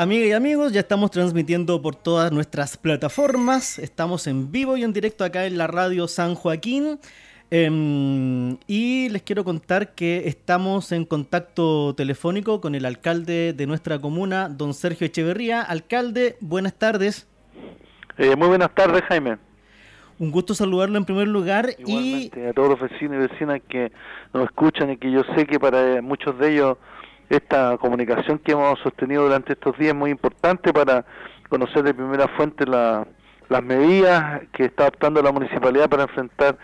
Amigas y amigos, ya estamos transmitiendo por todas nuestras plataformas. Estamos en vivo y en directo acá en la radio San Joaquín. Em, y les quiero contar que estamos en contacto telefónico con el alcalde de nuestra comuna, don Sergio Echeverría. Alcalde, buenas tardes. Eh, muy buenas tardes, Jaime. Un gusto saludarlo en primer lugar Igualmente, y a todos los vecinos y vecinas que nos escuchan y que yo sé que para muchos de ellos esta comunicación que hemos sostenido durante estos días es muy importante para conocer de primera fuente las medidas que está adoptando la municipalidad para enfrentar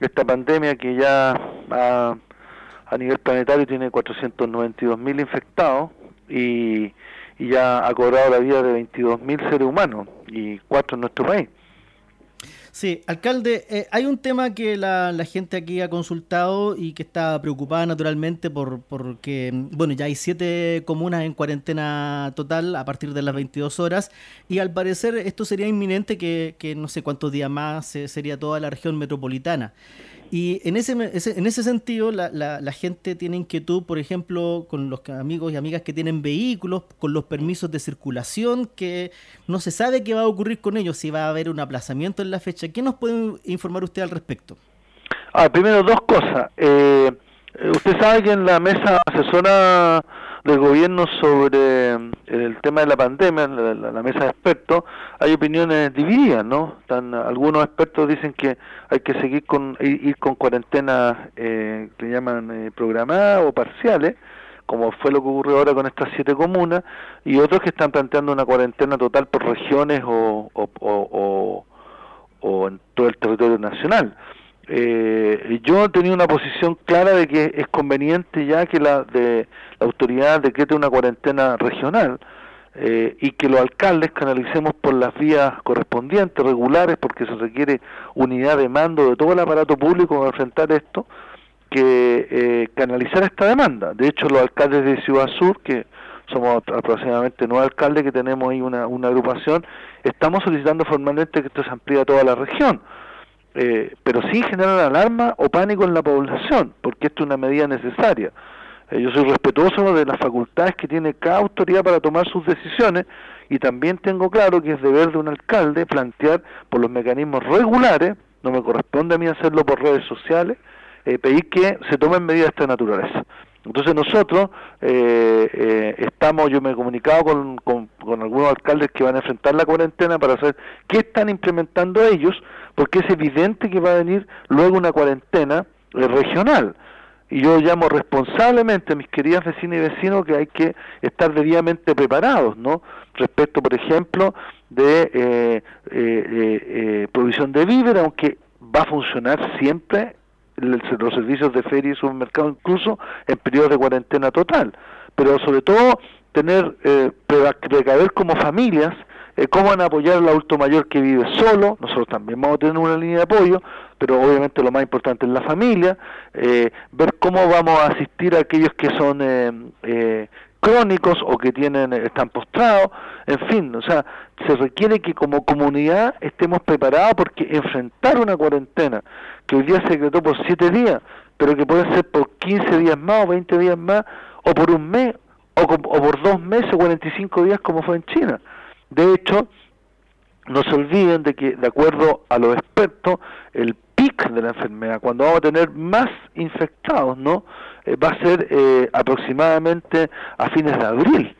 esta pandemia que ya a, a nivel planetario tiene 492 mil infectados y, y ya ha cobrado la vida de 22 mil seres humanos y cuatro en nuestro país. Sí, alcalde, eh, hay un tema que la, gente aquí ha consultado y que está preocupada naturalmente por porque, bueno, ya hay siete comunas en cuarentena total a partir de las 22 horas y al parecer esto sería inminente que, que no sé cuántos días más sería toda la región metropolitana. Y en ese, en ese sentido, la, la, gente tiene inquietud, por ejemplo, con los amigos y amigas que tienen vehículos, con los permisos de circulación, que no se sabe qué va a ocurrir con ellos, si va a haber un aplazamiento en la fecha. ¿Qué nos puede informar usted al respecto? Ah, primero, dos cosas. Eh, usted sabe que en la mesa asesora del gobierno sobre eh, el tema de la pandemia, en la, mesa de expertos, hay opiniones divididas, ¿no? Algunos expertos dicen que hay que seguir con ir, con cuarentenas eh, que llaman eh, programadas o parciales, como fue lo que ocurrió ahora con estas siete comunas, y otros que están planteando una cuarentena total por regiones o, o, o en todo el territorio nacional eh, yo tenía una posición clara de que es conveniente ya que la, de, la autoridad decrete una cuarentena regional eh, y que los alcaldes canalicemos por las vías correspondientes, regulares, porque se requiere unidad de mando de todo el aparato público para enfrentar esto, que eh, canalizar esta demanda. De hecho, los alcaldes de Ciudad Sur, que somos aproximadamente nueve alcaldes que tenemos ahí una, una agrupación, estamos solicitando formalmente que esto se amplíe a toda la región eh, pero sin generar alarma o pánico en la población, porque esto es una medida necesaria. Eh, yo soy respetuoso de las facultades que tiene cada autoridad para tomar sus decisiones y también tengo claro que es deber de un alcalde plantear por los mecanismos regulares, no me corresponde a mí hacerlo por redes sociales, eh, pedir que se tomen medidas de esta naturaleza. Entonces nosotros eh, estamos, yo me he comunicado con, con, con, algunos alcaldes que van a enfrentar la cuarentena para saber qué están implementando ellos porque es evidente que va a venir luego una cuarentena eh, regional. Y yo llamo responsablemente a mis queridas vecinas y vecinos que hay que estar debidamente preparados, ¿no? Respecto, por ejemplo, de eh, eh, provisión de víveres, aunque va a funcionar siempre los servicios de feria y supermercado, incluso en periodos de cuarentena total. Pero sobre todo, tener, precaver como familias eh, cómo van a apoyar al adulto mayor que vive solo, nosotros también vamos a tener una línea de apoyo, pero obviamente lo más importante es la familia, eh, ver cómo vamos a asistir a aquellos que son eh, crónicos o que tienen están postrados, en fin, o sea, se requiere que como comunidad estemos preparados porque enfrentar una cuarentena que hoy día se decretó por siete días, pero que puede ser por 15 días más o 20 días más, o por un mes, o, o por dos meses, 45 días como fue en China. De hecho, no se olviden de que, de acuerdo a los expertos, el pic de la enfermedad, cuando vamos a tener más infectados, ¿no? Eh, va a ser eh, aproximadamente a fines de abril.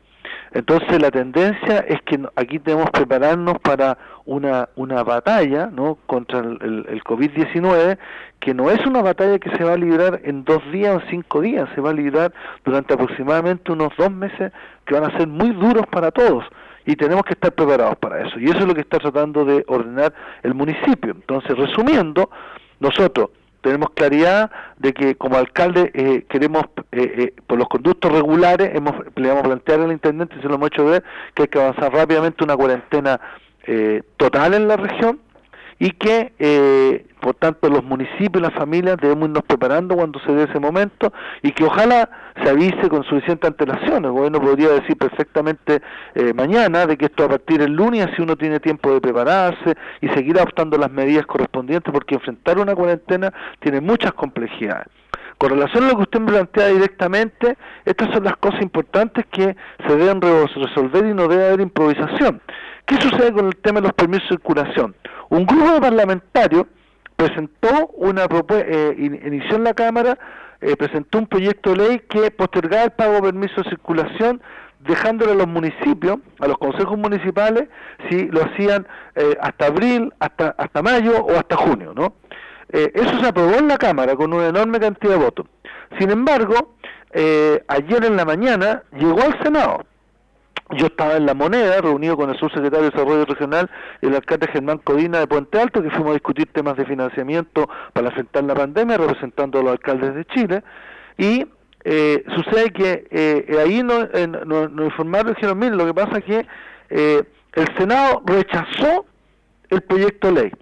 Entonces la tendencia es que aquí tenemos que prepararnos para una, una batalla ¿no? contra el, el, COVID-19, que no es una batalla que se va a librar en dos días o cinco días, se va a librar durante aproximadamente unos dos meses que van a ser muy duros para todos y tenemos que estar preparados para eso. Y eso es lo que está tratando de ordenar el municipio. Entonces, resumiendo, nosotros tenemos claridad de que como alcalde eh, queremos, eh, eh, por los conductos regulares, hemos, le vamos a plantear al intendente, y se lo hemos hecho ver, que hay que avanzar rápidamente una cuarentena total en la región y que eh, por tanto los municipios y las familias debemos irnos preparando cuando se dé ese momento y que ojalá se avise con suficiente antelación. El gobierno podría decir perfectamente eh, mañana de que esto a partir del lunes así uno tiene tiempo de prepararse y seguir adoptando las medidas correspondientes porque enfrentar una cuarentena tiene muchas complejidades. Con relación a lo que usted me plantea directamente, estas son las cosas importantes que se deben resolver y no debe haber improvisación. ¿Qué sucede con el tema de los permisos de circulación? Un grupo de parlamentarios presentó una propuesta, eh, inició en la Cámara, eh, presentó un proyecto de ley que postergaba el pago de permisos de circulación dejándole a los municipios, a los consejos municipales, si lo hacían eh, hasta abril, hasta, hasta mayo o hasta junio, ¿no? Eso se aprobó en la Cámara con una enorme cantidad de votos. Sin embargo, ayer en la mañana llegó al Senado. Yo estaba en La Moneda, reunido con el subsecretario de Desarrollo Regional y el alcalde Germán Codina de Puente Alto, que fuimos a discutir temas de financiamiento para enfrentar la pandemia, representando a los alcaldes de Chile. Y eh, sucede que eh, ahí nos no, informaron, dijeron, miren, lo que pasa es que eh, el Senado rechazó el proyecto de ley.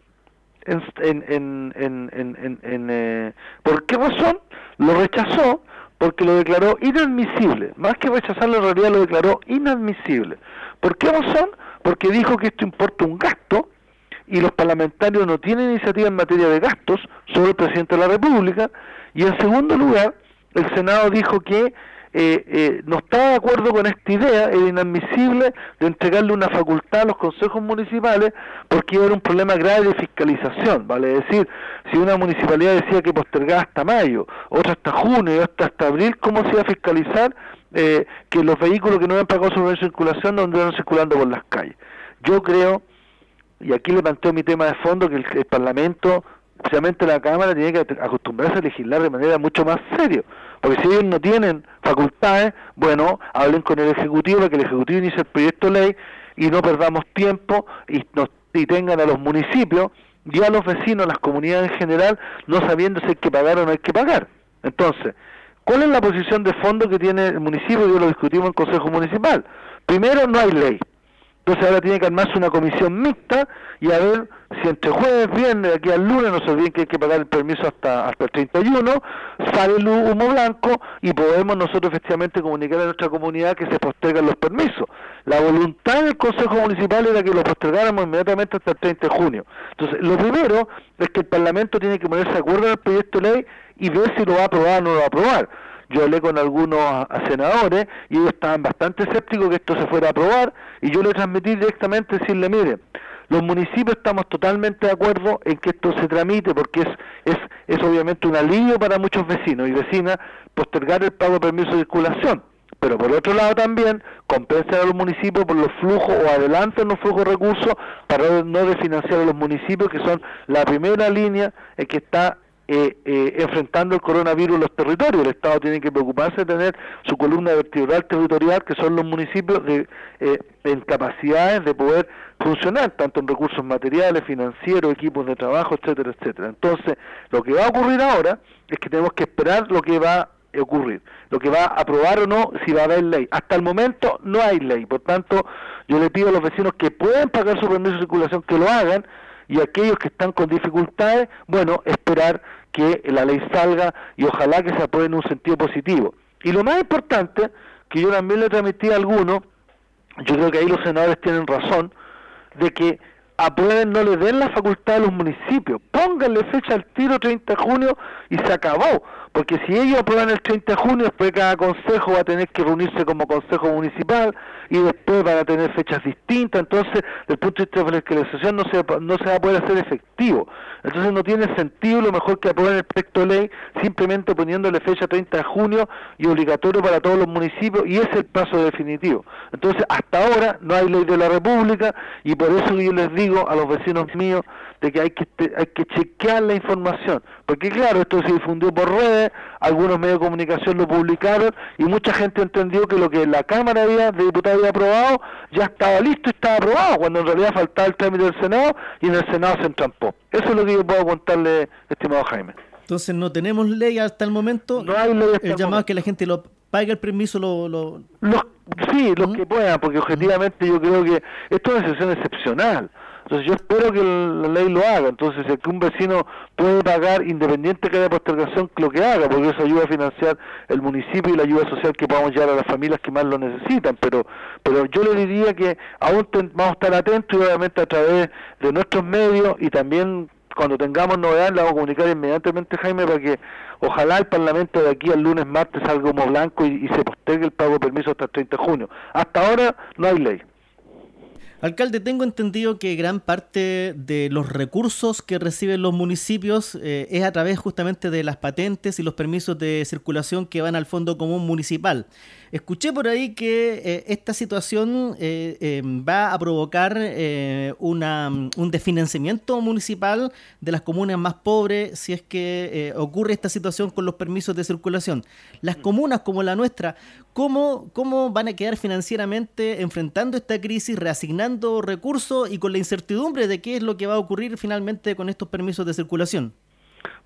En, en, en, en eh, ¿Por qué razón? Lo rechazó porque lo declaró inadmisible. Más que rechazarlo, en realidad lo declaró inadmisible. ¿Por qué razón? Porque dijo que esto importa un gasto y los parlamentarios no tienen iniciativa en materia de gastos, solo el presidente de la República. Y en segundo lugar, el Senado dijo que eh, eh, no estaba de acuerdo con esta idea, era inadmisible de entregarle una facultad a los consejos municipales porque era un problema grave de fiscalización, vale es decir, si una municipalidad decía que postergaba hasta mayo, otra hasta junio otra hasta abril, ¿cómo se iba a fiscalizar eh, que los vehículos que no habían pagado su circulación no anduvieran circulando por las calles? Yo creo, y aquí le planteo mi tema de fondo, que el Parlamento especialmente la Cámara tiene que acostumbrarse a legislar de manera mucho más seria, porque si ellos no tienen facultades, bueno, hablen con el Ejecutivo para que el Ejecutivo inicie el proyecto de ley y no perdamos tiempo y, nos, y tengan a los municipios y a los vecinos, a las comunidades en general, no sabiendo si hay que pagar o no hay que pagar. Entonces, ¿cuál es la posición de fondo que tiene el municipio? Yo lo discutimos en el Consejo Municipal. Primero, no hay ley. Entonces ahora tiene que armarse una comisión mixta y a ver si entre jueves, viernes, aquí al lunes, no se olviden que hay que pagar el permiso hasta, hasta el 31, sale el humo blanco y podemos nosotros efectivamente comunicar a nuestra comunidad que se postergan los permisos. La voluntad del Consejo Municipal era que lo postergáramos inmediatamente hasta el 30 de junio. Entonces, lo primero es que el Parlamento tiene que ponerse de acuerdo en el proyecto de ley y ver si lo va a aprobar o no lo va a aprobar yo hablé con algunos senadores y ellos estaban bastante escépticos que esto se fuera a aprobar y yo le transmití directamente decirle, mire, los municipios estamos totalmente de acuerdo en que esto se tramite porque es, es, es obviamente un alivio para muchos vecinos y vecinas postergar el pago de permiso de circulación. Pero por otro lado también compensar a los municipios por los flujos o adelantan los flujos de recursos para no desfinanciar a los municipios que son la primera línea en que está eh, eh, enfrentando el coronavirus en los territorios. El Estado tiene que preocuparse de tener su columna vertebral territorial, que son los municipios, de, eh, en capacidades de poder funcionar, tanto en recursos materiales, financieros, equipos de trabajo, etcétera, etcétera. Entonces, lo que va a ocurrir ahora es que tenemos que esperar lo que va a ocurrir, lo que va a aprobar o no, si va a haber ley. Hasta el momento no hay ley, por tanto, yo le pido a los vecinos que pueden pagar su permiso de circulación que lo hagan, y aquellos que están con dificultades, bueno, esperar que la ley salga y ojalá que se apruebe en un sentido positivo. Y lo más importante, que yo también le transmití a algunos, yo creo que ahí los senadores tienen razón, de que aprueben, no le den la facultad a los municipios, pónganle fecha al tiro 30 de junio y se acabó, porque si ellos aprueban el 30 de junio, después cada consejo va a tener que reunirse como consejo municipal y después van a tener fechas distintas, entonces desde el punto de vista de la fiscalización no se, no se va a poder hacer efectivo. Entonces no tiene sentido lo mejor que aprueben el proyecto de ley simplemente poniéndole fecha 30 de junio y obligatorio para todos los municipios y es el paso definitivo. Entonces hasta ahora no hay ley de la República y por eso yo les digo a los vecinos míos de que hay que hay que chequear la información, porque claro, esto se difundió por redes, algunos medios de comunicación lo publicaron y mucha gente entendió que lo que la Cámara había, de Diputados había aprobado ya estaba listo y estaba aprobado, cuando en realidad faltaba el trámite del Senado y en el Senado se entrampó. Eso es lo que yo puedo contarle, estimado Jaime. Entonces no tenemos ley hasta el momento. No hay ley El llamado es que la gente lo pague el permiso lo... lo... sí, los que puedan, porque objetivamente yo creo que esto es una situación excepcional. Entonces yo espero que la ley lo haga. Entonces, si que un vecino puede pagar, independiente que haya postergación, lo que haga, porque eso ayuda a financiar el municipio y la ayuda social que podamos llevar a las familias que más lo necesitan. Pero pero yo le diría que aún vamos a estar atentos y obviamente a través de nuestros medios y también cuando tengamos novedades la vamos a comunicar inmediatamente, Jaime, para que ojalá el Parlamento de aquí al lunes, martes salga como blanco y, se postergue el pago de permiso hasta el 30 de junio. Hasta ahora no hay ley. Alcalde, tengo entendido que gran parte de los recursos que reciben los municipios eh, es a través justamente de las patentes y los permisos de circulación que van al Fondo Común Municipal. Escuché por ahí que eh, esta situación eh, va a provocar una, un desfinanciamiento municipal de las comunas más pobres si es que ocurre esta situación con los permisos de circulación. Las comunas como la nuestra, ¿cómo, cómo van a quedar financieramente enfrentando esta crisis, reasignando recursos y con la incertidumbre de qué es lo que va a ocurrir finalmente con estos permisos de circulación.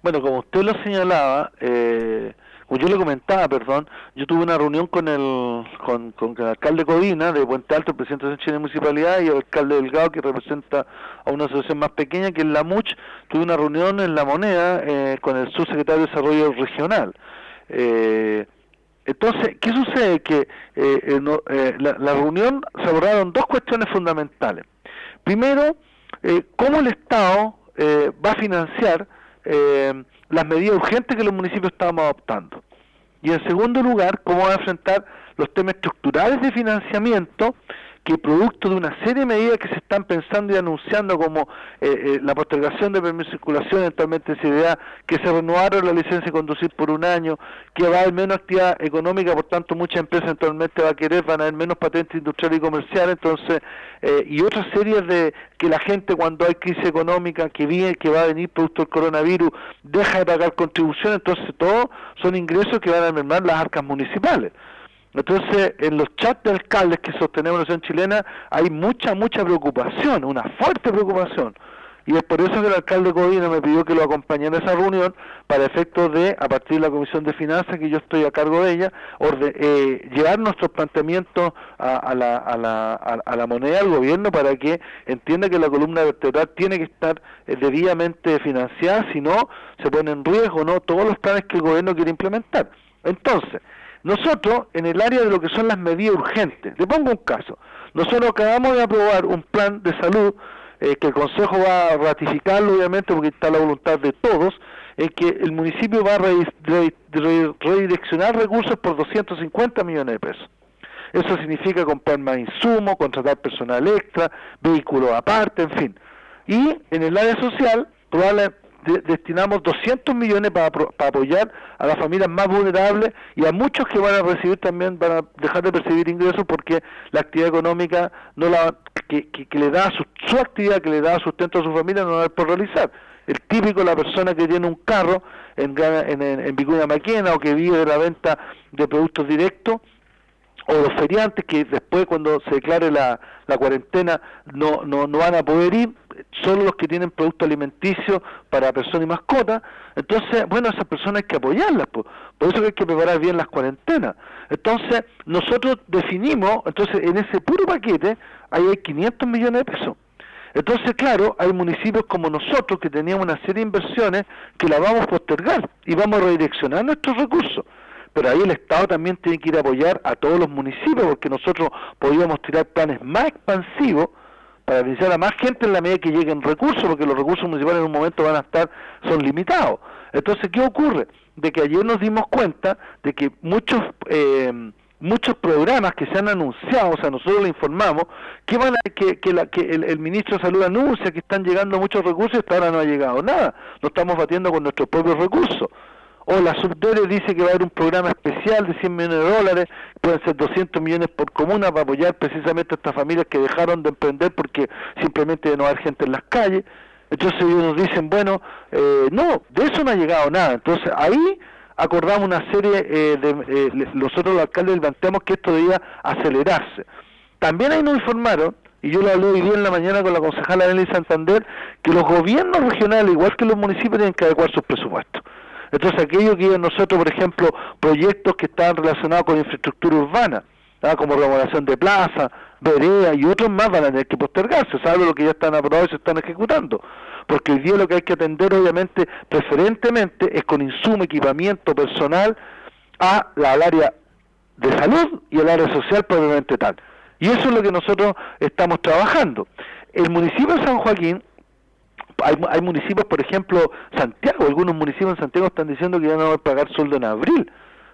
Bueno, como usted lo señalaba, eh, yo le comentaba, perdón, yo tuve una reunión con el con, el alcalde Codina de Puente Alto, el presidente de la Municipalidad, y el alcalde Delgado, que representa a una asociación más pequeña que es la MUCH. Tuve una reunión en La Moneda eh, con el subsecretario de Desarrollo Regional. Eh, entonces, ¿qué sucede? Que eh, eh, la, reunión se abordaron dos cuestiones fundamentales. Primero, eh, cómo el Estado va a financiar las medidas urgentes que los municipios estamos adoptando. Y en segundo lugar, cómo va a enfrentar los temas estructurales de financiamiento que producto de una serie de medidas que se están pensando y anunciando como eh, eh, la postergación de permiso de circulación, eventualmente se idea que se renovaron la licencia de conducir por un año, que va a haber menos actividad económica, por tanto muchas empresas eventualmente va a querer, van a haber menos patentes industriales y comerciales, entonces, eh, y otras series de que la gente cuando hay crisis económica que viene, que va a venir producto del coronavirus, deja de pagar contribuciones, entonces todo son ingresos que van a mermar las arcas municipales. Entonces, en los chats de alcaldes que sostenemos la nación chilena hay mucha, mucha preocupación, una fuerte preocupación. Y es por eso que el alcalde Codina me pidió que lo acompañara a esa reunión para efectos de, a partir de la Comisión de Finanzas, que yo estoy a cargo de ella, eh, llevar nuestros planteamientos a, la, a, la, a, la, moneda al gobierno para que entienda que la columna vertebral tiene que estar eh, debidamente financiada, si no, se pone en riesgo no todos los planes que el gobierno quiere implementar. Entonces, nosotros, en el área de lo que son las medidas urgentes, le pongo un caso, nosotros acabamos de aprobar un plan de salud eh, que el Consejo va a ratificarlo, obviamente, porque está la voluntad de todos, en que el municipio va a redireccionar recursos por 250 millones de pesos. Eso significa comprar más insumos, contratar personal extra, vehículos aparte, en fin. Y en el área social, probablemente destinamos 200 millones para, apoyar a las familias más vulnerables y a muchos que van a recibir también, van a dejar de percibir ingresos porque la actividad económica no la que, que, le da su, su, actividad, que le da sustento a su familia, no la va por realizar. El típico, la persona que tiene un carro en, en, en, Vicuña Maquena o que vive de la venta de productos directos, o los feriantes que después cuando se declare la, cuarentena no, no, no van a poder ir, solo los que tienen producto alimenticio para personas y mascotas, entonces, bueno, esas personas hay que apoyarlas, por eso hay que preparar bien las cuarentenas. Entonces, nosotros definimos, entonces en ese puro paquete, hay 500 millones de pesos. Entonces, claro, hay municipios como nosotros que teníamos una serie de inversiones que la vamos a postergar y vamos a redireccionar nuestros recursos. Pero ahí el Estado también tiene que ir a apoyar a todos los municipios porque nosotros podríamos tirar planes más expansivos para beneficiar a más gente en la medida que lleguen recursos, porque los recursos municipales en un momento van a estar, son limitados. Entonces, ¿qué ocurre? De que ayer nos dimos cuenta de que muchos eh, muchos programas que se han anunciado, o sea, nosotros le informamos, que van a, que, que, la, que el, ministro de Salud anuncia que están llegando muchos recursos y hasta ahora no ha llegado nada. No estamos batiendo con nuestros propios recursos o la Subdere dice que va a haber un programa especial de 100 millones de dólares, pueden ser 200 millones por comuna para apoyar precisamente a estas familias que dejaron de emprender porque simplemente no hay gente en las calles. Entonces ellos nos dicen, bueno, eh, no, de eso no ha llegado nada. Entonces ahí acordamos una serie eh, de, eh, nosotros los alcaldes planteamos que esto debía acelerarse. También ahí nos informaron, y yo lo hablé hoy día en la mañana con la concejala Nelly Santander, que los gobiernos regionales, igual que los municipios, tienen que adecuar sus presupuestos. Entonces, aquello que nosotros, por ejemplo, proyectos que están relacionados con infraestructura urbana, ¿ah? como remodelación de plaza, vereda y otros más van a tener que postergarse, salvo lo que ya están aprobados y se están ejecutando. Porque hoy día lo que hay que atender, obviamente, preferentemente, es con insumo, equipamiento personal a la, al área de salud y al área social probablemente tal. Y eso es lo que nosotros estamos trabajando. El municipio de San Joaquín hay, municipios, por ejemplo, Santiago, algunos municipios en Santiago están diciendo que ya no van a pagar sueldo en abril.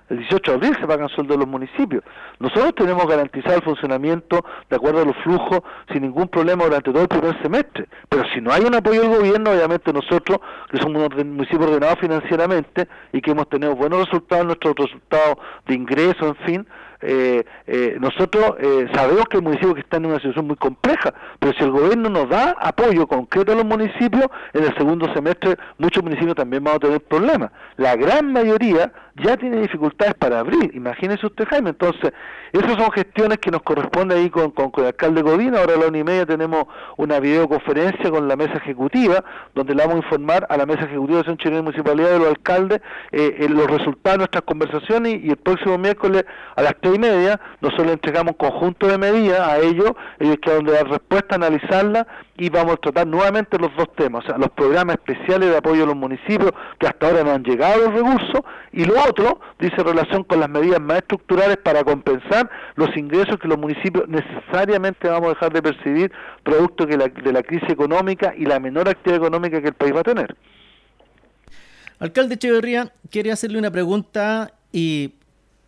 El 18 de abril se pagan sueldos los municipios. Nosotros tenemos garantizado el funcionamiento de acuerdo a los flujos sin ningún problema durante todo el primer semestre. Pero si no hay un apoyo del gobierno, obviamente nosotros, que somos un municipio ordenado financieramente y que hemos tenido buenos resultados, nuestros resultados de ingreso, en fin, eh, eh, nosotros eh, sabemos que hay municipios que están en una situación muy compleja, pero si el gobierno nos da apoyo concreto a los municipios, en el segundo semestre muchos municipios también van a tener problemas. La gran mayoría ya tiene dificultades para abrir, imagínese usted Jaime, entonces esas son gestiones que nos corresponde ahí con, con, el alcalde Godín, ahora a la una y media tenemos una videoconferencia con la mesa ejecutiva, donde le vamos a informar a la mesa ejecutiva de Acción Chilena Municipalidad de los alcaldes eh, los resultados de nuestras conversaciones y, y el próximo miércoles a las y media, nosotros le entregamos un conjunto de medidas a ellos, ellos quedan de dar respuesta, analizarla y vamos a tratar nuevamente los dos temas, o sea, los programas especiales de apoyo a los municipios que hasta ahora no han llegado los recursos y lo otro dice relación con las medidas más estructurales para compensar los ingresos que los municipios necesariamente vamos a dejar de percibir producto de la, de la crisis económica y la menor actividad económica que el país va a tener. Alcalde Echeverría, quería hacerle una pregunta y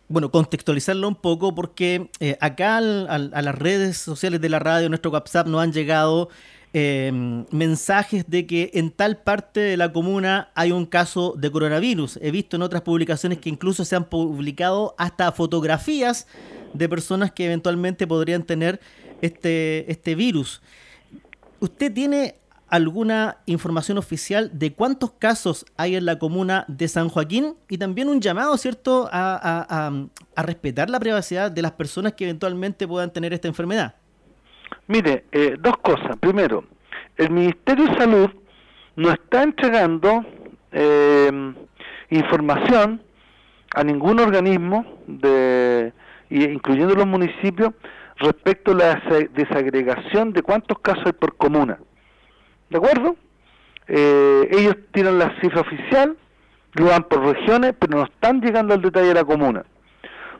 bueno, contextualizarlo un poco porque eh, acá a las redes sociales de la radio, nuestro WhatsApp, nos han llegado eh, mensajes de que en tal parte de la comuna hay un caso de coronavirus. He visto en otras publicaciones que incluso se han publicado hasta fotografías de personas que eventualmente podrían tener este, este virus. ¿Usted tiene alguna información oficial de cuántos casos hay en la comuna de San Joaquín y también un llamado, ¿cierto?, a, respetar la privacidad de las personas que eventualmente puedan tener esta enfermedad. Mire, eh, dos cosas. Primero, el Ministerio de Salud no está entregando eh, información a ningún organismo, de, incluyendo los municipios, respecto a la desagregación de cuántos casos hay por comuna. ¿De acuerdo? Eh, ellos tiran la cifra oficial, lo dan por regiones, pero no están llegando al detalle de la comuna.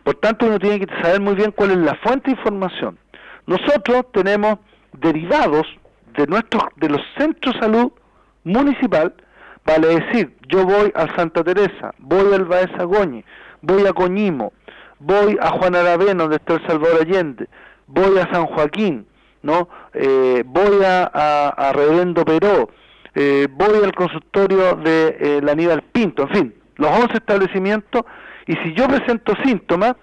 Por tanto, uno tiene que saber muy bien cuál es la fuente de información. Nosotros tenemos derivados de nuestros de los centros de salud municipal, vale decir, yo voy a Santa Teresa, voy al Baeza Goñi, voy a Coñimo, voy a Juan Aravena, donde está el Salvador Allende, voy a San Joaquín, ¿no? Eh, voy a, a, Reverendo Peró, eh, voy al consultorio de eh, la Aníbal Pinto, en fin, los 11 establecimientos, y si yo presento síntomas,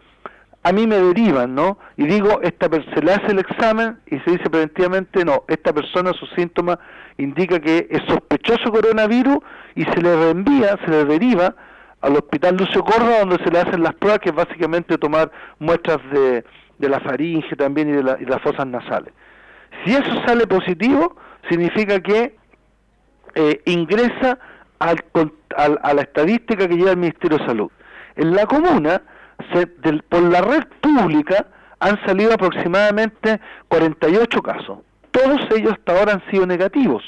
a mí me derivan, ¿no? Y digo, esta se le hace el examen y se dice preventivamente, no, esta persona, sus síntomas indica que es sospechoso coronavirus y se le reenvía, se le deriva al hospital Lucio Córdoba donde se le hacen las pruebas, que es básicamente tomar muestras de, de la faringe también y de, la, y las fosas nasales. Si eso sale positivo, significa que eh, ingresa al, a la estadística que lleva el Ministerio de Salud. En la comuna, por la red pública, han salido aproximadamente 48 casos. Todos ellos hasta ahora han sido negativos.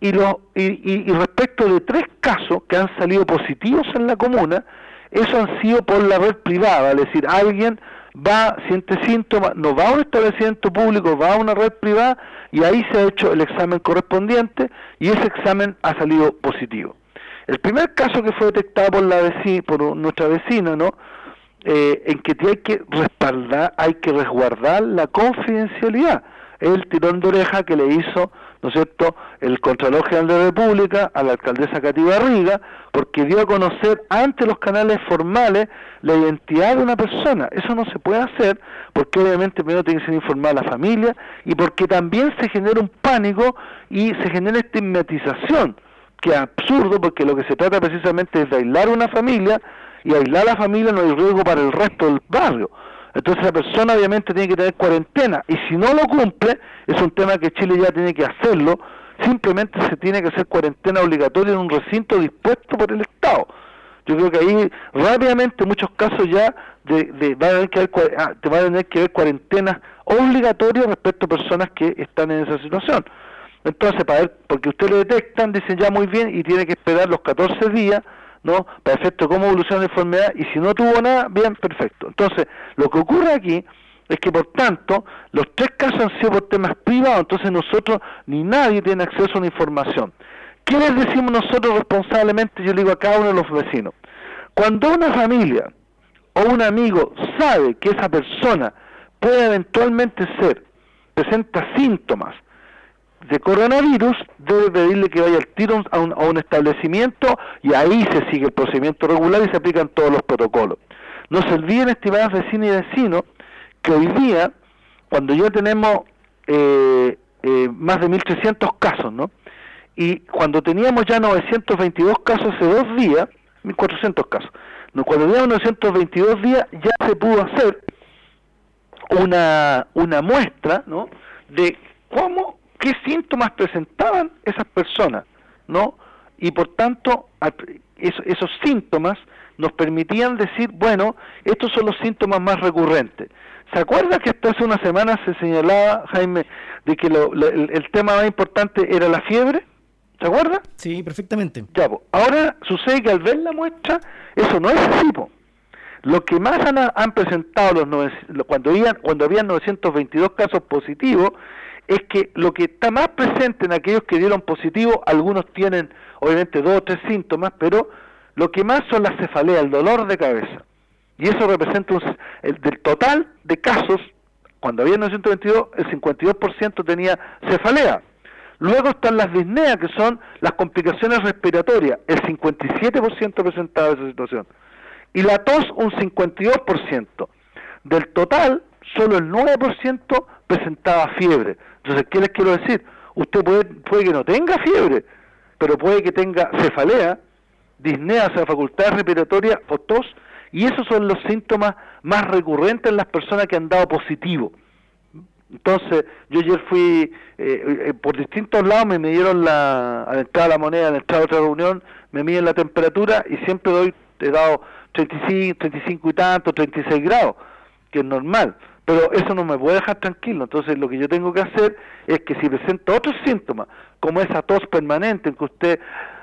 Y, y, y, respecto de tres casos que han salido positivos en la comuna, esos han sido por la red privada, es decir, alguien va, siente síntomas, no va a un establecimiento público, va a una red privada y ahí se ha hecho el examen correspondiente y ese examen ha salido positivo. El primer caso que fue detectado por, la por nuestra vecina, ¿no? Eh, en que hay que respaldar, hay que resguardar la confidencialidad. El tirón de oreja que le hizo ¿no es cierto?, el Contralor General de la República a la alcaldesa Cati Barriga, porque dio a conocer ante los canales formales la identidad de una persona. Eso no se puede hacer porque obviamente primero tiene que ser informada la familia y porque también se genera un pánico y se genera estigmatización, que es absurdo porque lo que se trata precisamente es de aislar una familia y aislar a la familia no hay riesgo para el resto del barrio. Entonces la persona obviamente tiene que tener cuarentena y si no lo cumple, es un tema que Chile ya tiene que hacerlo, simplemente se tiene que hacer cuarentena obligatoria en un recinto dispuesto por el Estado. Yo creo que ahí rápidamente en muchos casos ya de, de, va a tener que haber, ah, te va a tener que haber cuarentenas obligatorias respecto a personas que están en esa situación. Entonces, para ver, porque usted lo detectan, dicen ya muy bien y tiene que esperar los 14 días ¿no? Para efecto cómo evoluciona la enfermedad y si no tuvo nada, bien, perfecto. Entonces, lo que ocurre aquí es que por tanto los tres casos han sido por temas privados, entonces nosotros ni nadie tiene acceso a una información. ¿Qué les decimos nosotros responsablemente? Yo le digo a cada uno de los vecinos. Cuando una familia o un amigo sabe que esa persona puede eventualmente ser, presenta síntomas de coronavirus, debe pedirle que vaya al tiro a un, a un establecimiento y ahí se sigue el procedimiento regular y se aplican todos los protocolos. No se olviden, estimadas vecinas y vecinos, que hoy día, cuando ya tenemos eh, eh, más de 1.300 casos, ¿no? Y cuando teníamos ya 922 casos hace dos días, 1.400 casos, cuando teníamos 922 días ya se pudo hacer una, una muestra, ¿no? De cómo, qué síntomas presentaban esas personas, ¿no? Y por tanto, esos síntomas nos permitían decir, bueno, estos son los síntomas más recurrentes. ¿Se acuerda que hasta hace una semana se señalaba, Jaime, de que el, tema más importante era la fiebre? ¿Se acuerda? Sí, perfectamente. Ya, ahora sucede que al ver la muestra, eso no es así. Lo que más han, presentado los cuando, habían, cuando habían 922 casos positivos es que lo que está más presente en aquellos que dieron positivo, algunos tienen obviamente dos o tres síntomas, pero lo que más son las cefaleas, el dolor de cabeza. Y eso representa el, del total de casos, cuando había 922, el 52% tenía cefalea. Luego están las disneas, que son las complicaciones respiratorias. El 57% presentaba esa situación. Y la tos, un 52%. Del total, solo el 9% presentaba fiebre. Entonces, ¿qué les quiero decir? Usted puede, puede que no tenga fiebre, pero puede que tenga cefalea, disnea, o sea, facultad respiratoria o tos, y esos son los síntomas más recurrentes en las personas que han dado positivo. Entonces, yo ayer fui, eh, eh, por distintos lados me midieron la, al entrar a la moneda, al entrar a otra reunión, me miden la temperatura y siempre doy, he dado 35, 35 y tanto, 36 grados, que es normal. Pero eso no me puede dejar tranquilo. Entonces, lo que yo tengo que hacer es que si presento otros síntomas, como esa tos permanente en que usted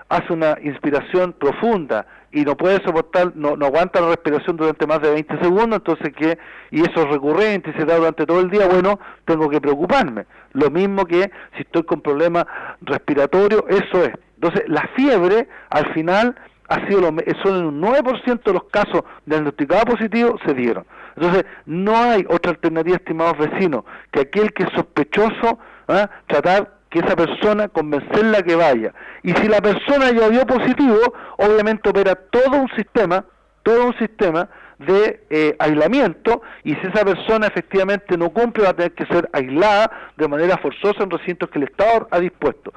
hace una inspiración profunda y no puede soportar, no, no aguanta la respiración durante más de 20 segundos, entonces que, y eso es recurrente y se da durante todo el día, bueno, tengo que preocuparme. Lo mismo que si estoy con problemas respiratorios, eso es. Entonces, la fiebre, al final, ha sido lo, solo un 9% de los casos diagnosticados positivos se dieron. Entonces, no hay otra alternativa, estimados vecinos, que aquel que es sospechoso, ¿ah? tratar que esa persona convencerla que vaya. Y si la persona ya dio positivo, obviamente opera todo un sistema, todo un sistema de eh, aislamiento y si esa persona efectivamente no cumple va a tener que ser aislada de manera forzosa en recintos que el Estado ha dispuesto.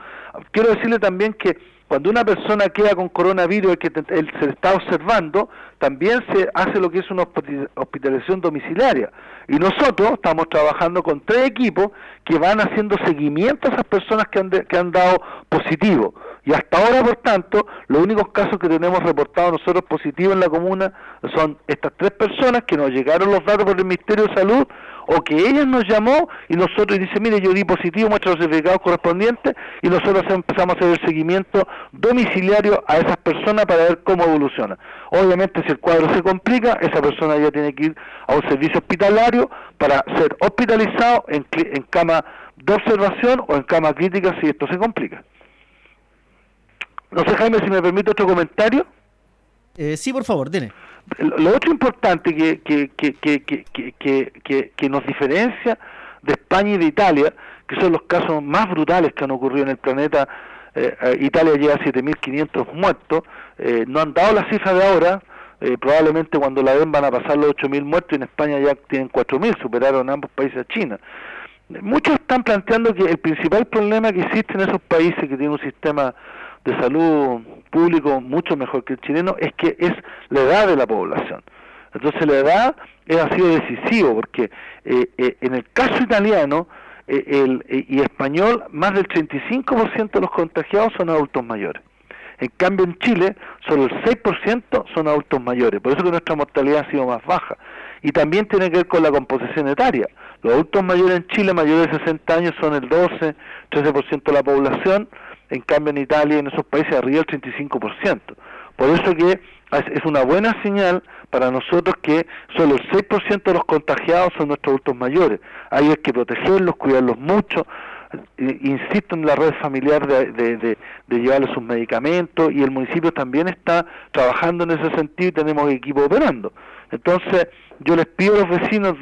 Quiero decirle también que cuando una persona queda con coronavirus y que se le está observando, también se hace lo que es una hospitalización domiciliaria. Y nosotros estamos trabajando con tres equipos que van haciendo seguimiento a esas personas que han, que han dado positivo. Y hasta ahora, por tanto, los únicos casos que tenemos reportados nosotros positivos en la comuna son estas tres personas que nos llegaron los datos por el Ministerio de Salud o que ella nos llamó y nosotros dice, mire, yo di positivo, muestra los certificados correspondientes y nosotros empezamos a hacer el seguimiento domiciliario a esas personas para ver cómo evoluciona. Obviamente, si el cuadro se complica, esa persona ya tiene que ir a un servicio hospitalario para ser hospitalizado en, en cama de observación o en cama crítica si esto se complica. No sé, Jaime, si me permite otro comentario. Eh, sí, por favor, dile lo otro importante que, que, que, que, nos diferencia de España y de Italia, que son los casos más brutales que han ocurrido en el planeta, eh, eh, Italia llega a 7.500 muertos, eh, no han dado la cifra de ahora, probablemente cuando la den van a pasar los 8.000 muertos y en España ya tienen 4.000, superaron ambos países a China. Muchos están planteando que el principal problema que existe en esos países que tienen un sistema de salud público mucho mejor que el chileno es que es la edad de la población. Entonces la edad ha sido decisivo porque eh, eh, en el caso italiano eh, el, y español más del 35% de los contagiados son adultos mayores. En cambio en Chile solo el 6% son adultos mayores, por eso que nuestra mortalidad ha sido más baja. Y también tiene que ver con la composición etaria. Los adultos mayores en Chile mayores de 60 años son el 12, 13% de la población, en cambio en Italia y en esos países arriba del 35%. Por eso que es una buena señal para nosotros que solo el 6% de los contagiados son nuestros adultos mayores. Hay que protegerlos, cuidarlos mucho. Insisto en la red familiar de, de, llevarles sus medicamentos y el municipio también está trabajando en ese sentido y tenemos equipo operando. Entonces, yo les pido a los vecinos,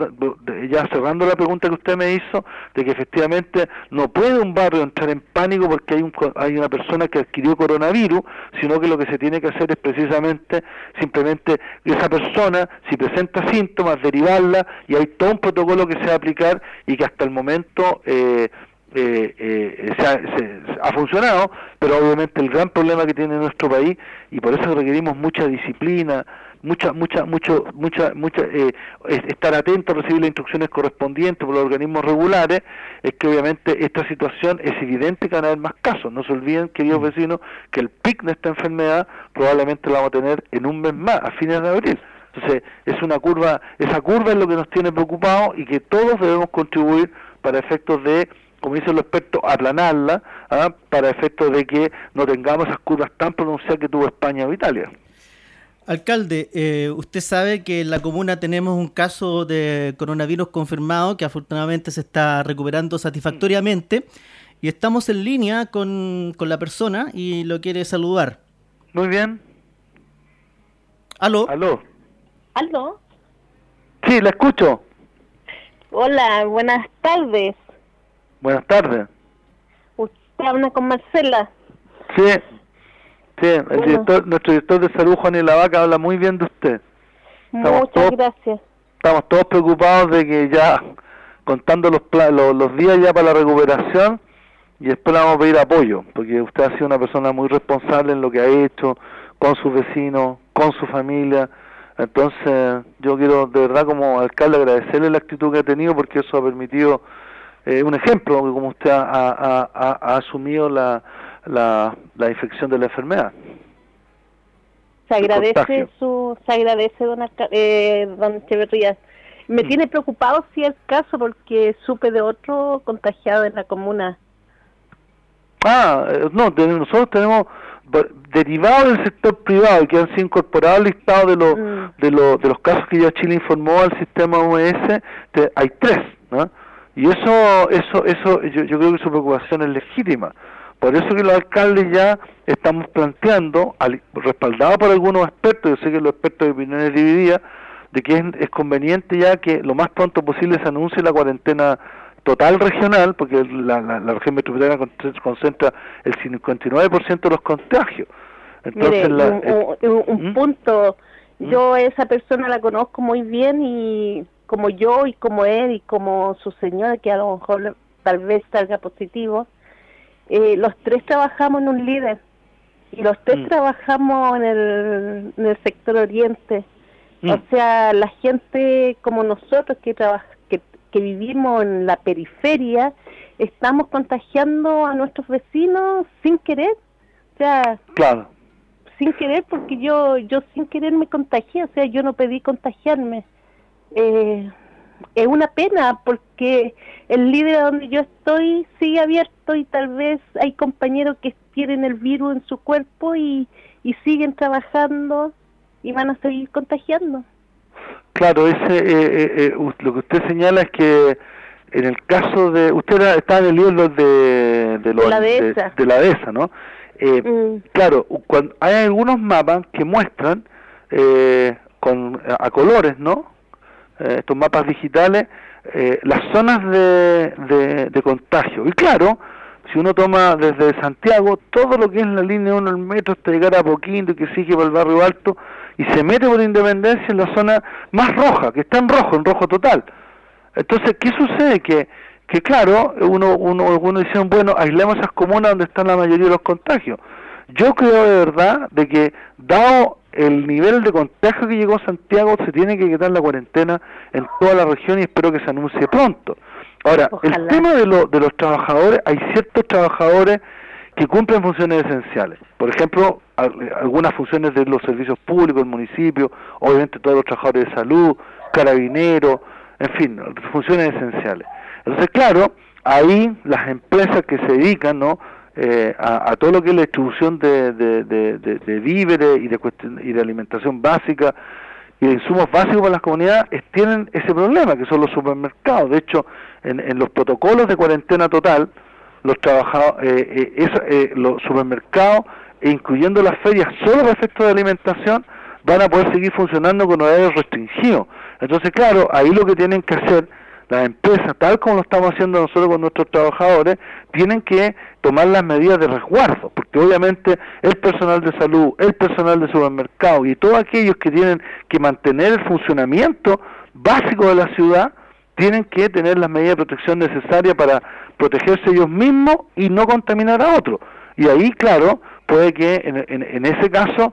ya cerrando la pregunta que usted me hizo, de que efectivamente no puede un barrio entrar en pánico porque hay, un, hay una persona que adquirió coronavirus, sino que lo que se tiene que hacer es precisamente, simplemente, esa persona, si presenta síntomas, derivarla y hay todo un protocolo que se va a aplicar y que hasta el momento... Eh, eh, eh, se, ha, se, ha, funcionado, pero obviamente el gran problema que tiene nuestro país, y por eso requerimos mucha disciplina, mucha, mucha, mucho, mucha, mucha, eh, estar atento a recibir las instrucciones correspondientes por los organismos regulares, es que obviamente esta situación es evidente que van a haber más casos. No se olviden, queridos mm. vecinos, que el pic de esta enfermedad probablemente lo vamos a tener en un mes más, a fines de abril. Entonces, es una curva, esa curva es lo que nos tiene preocupados y que todos debemos contribuir para efectos de como dicen los expertos, aplanarla, ¿ah? para efectos de que no tengamos esas curvas tan pronunciadas que tuvo España o Italia. Alcalde, eh, usted sabe que en la comuna tenemos un caso de coronavirus confirmado que afortunadamente se está recuperando satisfactoriamente y estamos en línea con, la persona y lo quiere saludar. Muy bien. ¿Aló? ¿Aló? ¿Aló? Sí, la escucho. Hola, buenas tardes. Buenas tardes. Usted habla con Marcela. Sí. Sí, el director, nuestro director de salud, Juan y la Vaca, habla muy bien de usted. Muchas gracias. Estamos todos preocupados de que ya, contando los, los, los días ya para la recuperación, y después le vamos a pedir apoyo, porque usted ha sido una persona muy responsable en lo que ha hecho, con sus vecinos, con su familia. Entonces, yo quiero de verdad como alcalde agradecerle la actitud que ha tenido, porque eso ha permitido eh, un ejemplo, como usted ha, ha, ha asumido la la, la infección de la enfermedad. Se agradece su, se agradece don, eh, don Echeverría. Me mm. tiene preocupado si es caso porque supe de otro contagiado en la comuna. Ah, eh, no, nosotros tenemos derivados del sector privado que han sido incorporados al listado de los mm. de, los de los casos que ya Chile informó al sistema OMS, hay tres, ¿no? Y eso eso eso yo, yo creo que su preocupación es legítima por eso que los alcaldes ya estamos planteando, respaldado por algunos expertos, yo sé que los expertos de opiniones divididas, de que es, conveniente ya que lo más pronto posible se anuncie la cuarentena total regional, porque la, región metropolitana concentra el 59% de los contagios. Entonces, un, ¿Mm? punto, ¿Mm? yo esa persona la conozco muy bien y como yo y como él y como su señora, que a lo mejor tal vez salga positivo, eh, los tres trabajamos en un líder y los tres mm. trabajamos en el, en el sector oriente. Mm. O sea, la gente como nosotros que, que, que vivimos en la periferia, estamos contagiando a nuestros vecinos sin querer. O sea, claro. sin querer porque yo yo sin querer me contagié, o sea, yo no pedí contagiarme. Eh, es una pena porque el líder donde yo estoy sigue abierto y tal vez hay compañeros que tienen el virus en su cuerpo y, y siguen trabajando y van a seguir contagiando. Claro, ese, eh, eh, eh lo que usted señala es que en el caso de... Usted está en el libro de, de, la dehesa. De, la dehesa, ¿no? Eh, mm. Claro, cuando hay algunos mapas que muestran eh, con a colores, ¿no? Eh, estos mapas digitales, eh, las zonas de, de, contagio. Y claro, si uno toma desde Santiago todo lo que es la línea 1 del metro hasta llegar a Poquinto, que sigue por el barrio alto, y se mete por Independencia en la zona más roja, que está en rojo, en rojo total. Entonces, ¿qué sucede? Que, que claro, uno, uno, uno dice, bueno, aislemos esas comunas donde están la mayoría de los contagios. Yo creo de verdad de que, dado el nivel de contagio que llegó a Santiago, se tiene que quitar la cuarentena en toda la región y espero que se anuncie pronto. Ahora, el tema de, lo, de los trabajadores, hay ciertos trabajadores que cumplen funciones esenciales. Por ejemplo, algunas funciones de los servicios públicos del municipio, obviamente todos los trabajadores de salud, carabineros, en fin, funciones esenciales. Entonces, claro, ahí las empresas que se dedican, ¿no? Eh, a, todo lo que es la distribución de, de, víveres y de, y de alimentación básica y de insumos básicos para las comunidades tienen ese problema, que son los supermercados. De hecho, en, en los protocolos de cuarentena total, los trabajadores, eh, eh, eh, los supermercados, incluyendo las ferias, solo para efectos de alimentación, van a poder seguir funcionando con horarios restringidos. Entonces, claro, ahí lo que tienen que hacer las empresas, tal como lo estamos haciendo nosotros con nuestros trabajadores, tienen que tomar las medidas de resguardo, porque obviamente el personal de salud, el personal de supermercado y todos aquellos que tienen que mantener el funcionamiento básico de la ciudad, tienen que tener las medidas de protección necesarias para protegerse ellos mismos y no contaminar a otros. Y ahí, claro, puede que en, ese caso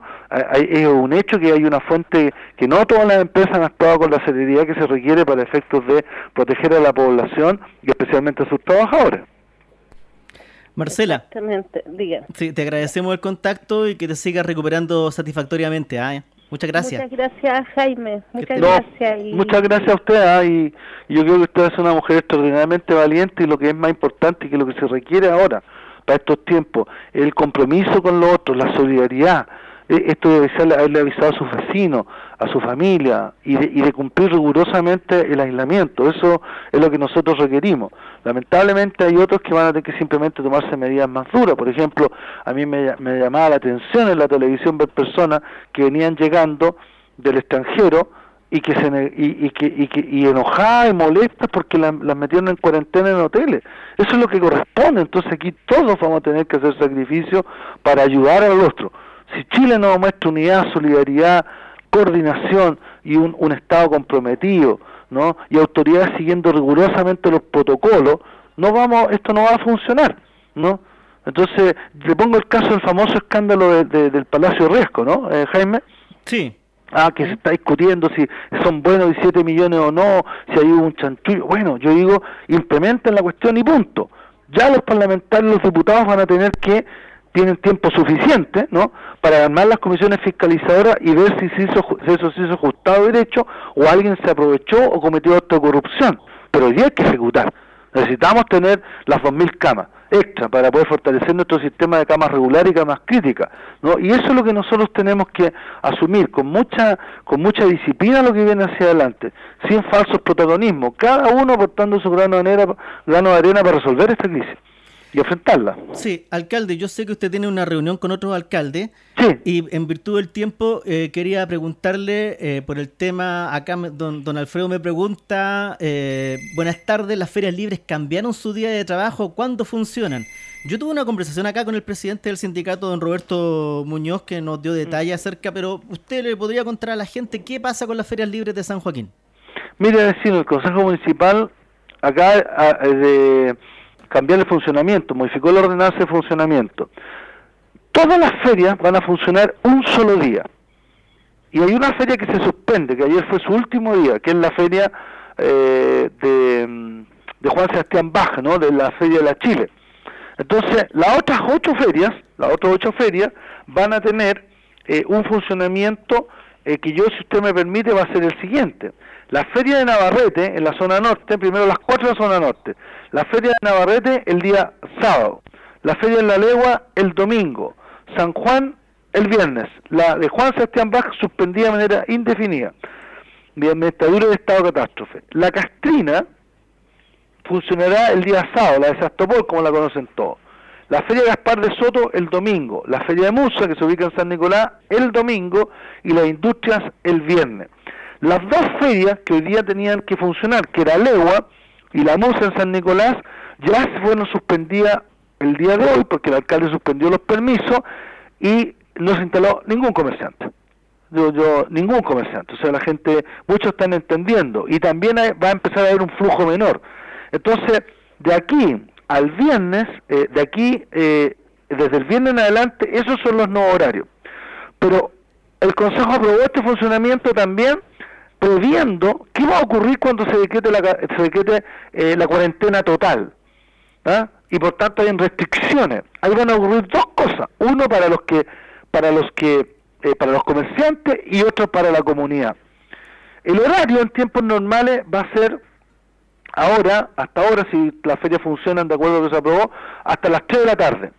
es un hecho que hay una fuente que no todas las empresas han actuado con la seriedad que se requiere para efectos de proteger a la población y especialmente a sus trabajadores. Marcela, sí, te agradecemos el contacto y que te sigas recuperando satisfactoriamente. ¿ah? Muchas gracias. Muchas gracias, Jaime. Muchas gracias. Muchas gracias a usted. ¿ah? Y, yo creo que usted es una mujer extraordinariamente valiente y lo que es más importante y que lo que se requiere ahora para estos tiempos, el compromiso con los otros, la solidaridad, e, esto de haberle avisado a sus vecinos, a su familia y de, cumplir rigurosamente el aislamiento. Eso es lo que nosotros requerimos. Lamentablemente hay otros que van a tener que simplemente tomarse medidas más duras. Por ejemplo, a mí me, llamaba la atención en la televisión ver personas que venían llegando del extranjero y que se y, y, que, y, que, y enojadas y molestas porque las metieron en cuarentena en hoteles. Eso es lo que corresponde. Entonces aquí todos vamos a tener que hacer sacrificios para ayudar al otro. Si Chile no muestra unidad, solidaridad, coordinación y un, un Estado comprometido, ¿no? Y autoridades siguiendo rigurosamente los protocolos, no vamos, esto no va a funcionar, ¿no? Entonces, le pongo el caso del famoso escándalo del Palacio Riesco, ¿no, eh, Jaime? Sí. Ah, que se está discutiendo si son buenos 17 millones o no, si hay un chanchullo. Bueno, yo digo, implementen la cuestión y punto. Ya los parlamentarios, los diputados van a tener que tienen tiempo suficiente ¿no? para armar las comisiones fiscalizadoras y ver si, se hizo, si eso se hizo ajustado derecho o alguien se aprovechó o cometió acto corrupción. Pero hoy día hay que ejecutar. Necesitamos tener las 2.000 camas extra para poder fortalecer nuestro sistema de camas regular y camas críticas, ¿no? Y eso es lo que nosotros tenemos que asumir con mucha con mucha disciplina lo que viene hacia adelante, sin falsos protagonismos, cada uno aportando su grano de grano de arena para resolver esta crisis y enfrentarla. Sí, alcalde, yo sé que usted tiene una reunión con otros alcaldes y en virtud del tiempo eh, quería preguntarle eh, por el tema, acá don, don Alfredo me pregunta, eh, buenas tardes, las ferias libres cambiaron su día de trabajo, ¿cuándo funcionan? Yo tuve una conversación acá con el presidente del sindicato, don Roberto Muñoz, que nos dio detalles acerca, pero usted le podría contar a la gente qué pasa con las ferias libres de San Joaquín. Mire, decir, el Consejo Municipal acá de cambiar el funcionamiento, modificó el ordenanza de funcionamiento. Todas las ferias van a funcionar un solo día. Y hay una feria que se suspende, que ayer fue su último día, que es la feria eh, de, Juan Sebastián Baja, ¿no? de la Feria de la Chile. Entonces, las otras ocho ferias, las otras ocho ferias, van a tener eh, un funcionamiento eh, que yo, si usted me permite, va a ser el siguiente. La feria de Navarrete, en la zona norte, primero las cuatro de la zona norte. La feria de Navarrete el día sábado. La feria de La Legua el domingo. San Juan el viernes. La de Juan Sebastián Bach suspendida de manera indefinida. De administradura de estado de catástrofe. La Castrina funcionará el día sábado, la de Sastopol, como la conocen todos. La Feria Gaspar de Soto el domingo, la Feria de Musa, que se ubica en San Nicolás, el domingo, y las industrias el viernes. Las dos ferias que hoy día tenían que funcionar, que era Legua y la Musa en San Nicolás, ya fueron suspendidas el día de hoy porque el alcalde suspendió los permisos y no se instaló ningún comerciante. Yo, yo, ningún comerciante. O sea, la gente, muchos están entendiendo y también va a empezar a haber un flujo menor. Entonces, de aquí al viernes, eh, de aquí, eh, desde el viernes en adelante, esos son los nuevos horarios. Pero el Consejo aprobó este funcionamiento también previendo qué va a ocurrir cuando se decrete la, se decrete, eh, la cuarentena total. ¿ah? Y por tanto hay restricciones. Ahí van a ocurrir dos cosas. Uno para los que, para los que, eh, para los comerciantes y otro para la comunidad. El horario en tiempos normales va a ser ahora, hasta ahora, si las ferias funcionan de acuerdo a lo que se aprobó, hasta las 3 de la tarde.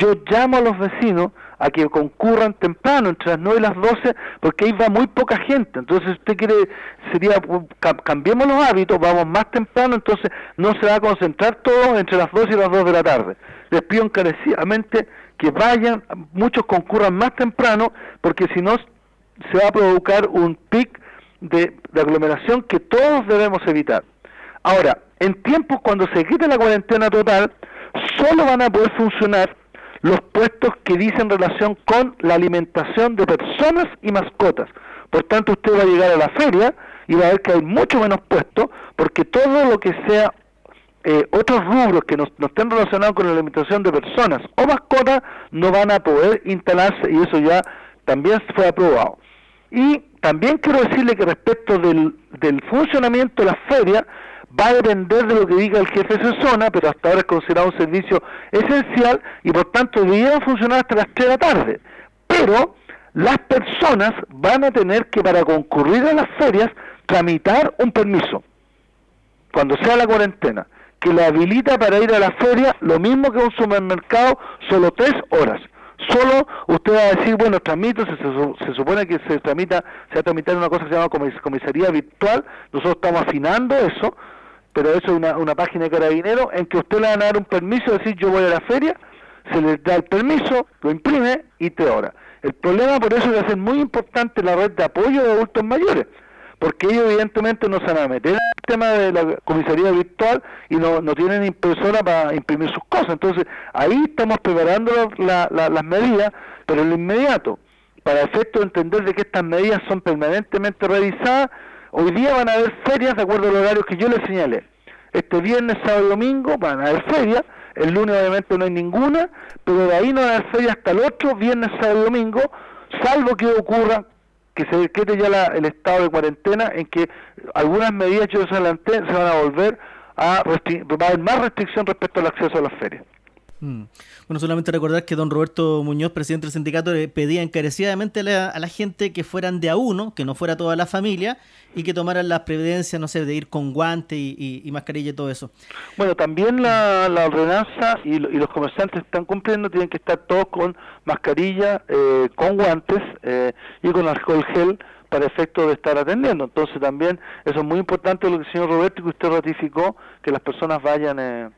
yo llamo a los vecinos a que concurran temprano, entre las 9 y las 12, porque ahí va muy poca gente. Entonces, usted quiere, sería, cambiemos los hábitos, vamos más temprano, entonces no se va a concentrar todo entre las 2 y las 2 de la tarde. Les pido encarecidamente que vayan, muchos concurran más temprano, porque si no, se va a provocar un pic de, de aglomeración que todos debemos evitar. Ahora, en tiempos cuando se quite la cuarentena total, solo van a poder funcionar los puestos que dicen relación con la alimentación de personas y mascotas. Por tanto, usted va a llegar a la feria y va a ver que hay mucho menos puestos, porque todo lo que sea eh, otros rubros que no, estén relacionados con la alimentación de personas o mascotas no van a poder instalarse y eso ya también fue aprobado. Y también quiero decirle que respecto del, del funcionamiento de la feria, va a depender de lo que diga el jefe de zona, pero hasta ahora es considerado un servicio esencial y por tanto debería funcionar hasta las 3 de la tarde. Pero las personas van a tener que para concurrir a las ferias tramitar un permiso cuando sea la cuarentena, que le habilita para ir a la feria lo mismo que un supermercado, solo tres horas. Solo usted va a decir, bueno, tramito, se, se, supone que se tramita, se va a tramitar una cosa que se llama comisaría virtual, nosotros estamos afinando eso, pero eso es una, una página de carabinero en que usted le van a dar un permiso, decir yo voy a la feria, se le da el permiso, lo imprime y te hora. El problema por eso es que es muy importante la red de apoyo de adultos mayores, porque ellos evidentemente no se van a meter en el tema de la comisaría virtual y no, no tienen impresora para imprimir sus cosas. Entonces ahí estamos preparando las medidas, pero en lo inmediato, para efecto de entender de que estas medidas son permanentemente revisadas, Hoy día van a haber ferias de acuerdo al horario que yo les señalé. Este viernes, sábado y domingo van a haber ferias, el lunes obviamente no hay ninguna, pero de ahí no van a haber ferias hasta el otro viernes, sábado y domingo, salvo que ocurra que se decrete ya el estado de cuarentena en que algunas medidas yo les adelanté se van a volver a va a haber más restricción respecto al acceso a las ferias. Mm. Bueno, solamente recordar que don Roberto Muñoz, presidente del sindicato, le pedía encarecidamente a la, gente que fueran de a uno, que no fuera toda la familia, y que tomaran las previdencias, no sé, de ir con guante y, mascarilla y todo eso. Bueno, también la, ordenanza y, los comerciantes están cumpliendo, tienen que estar todos con mascarilla, eh, con guantes eh, y con alcohol gel para efecto de estar atendiendo. Entonces también eso es muy importante lo que el señor Roberto que usted ratificó, que las personas vayan... Eh,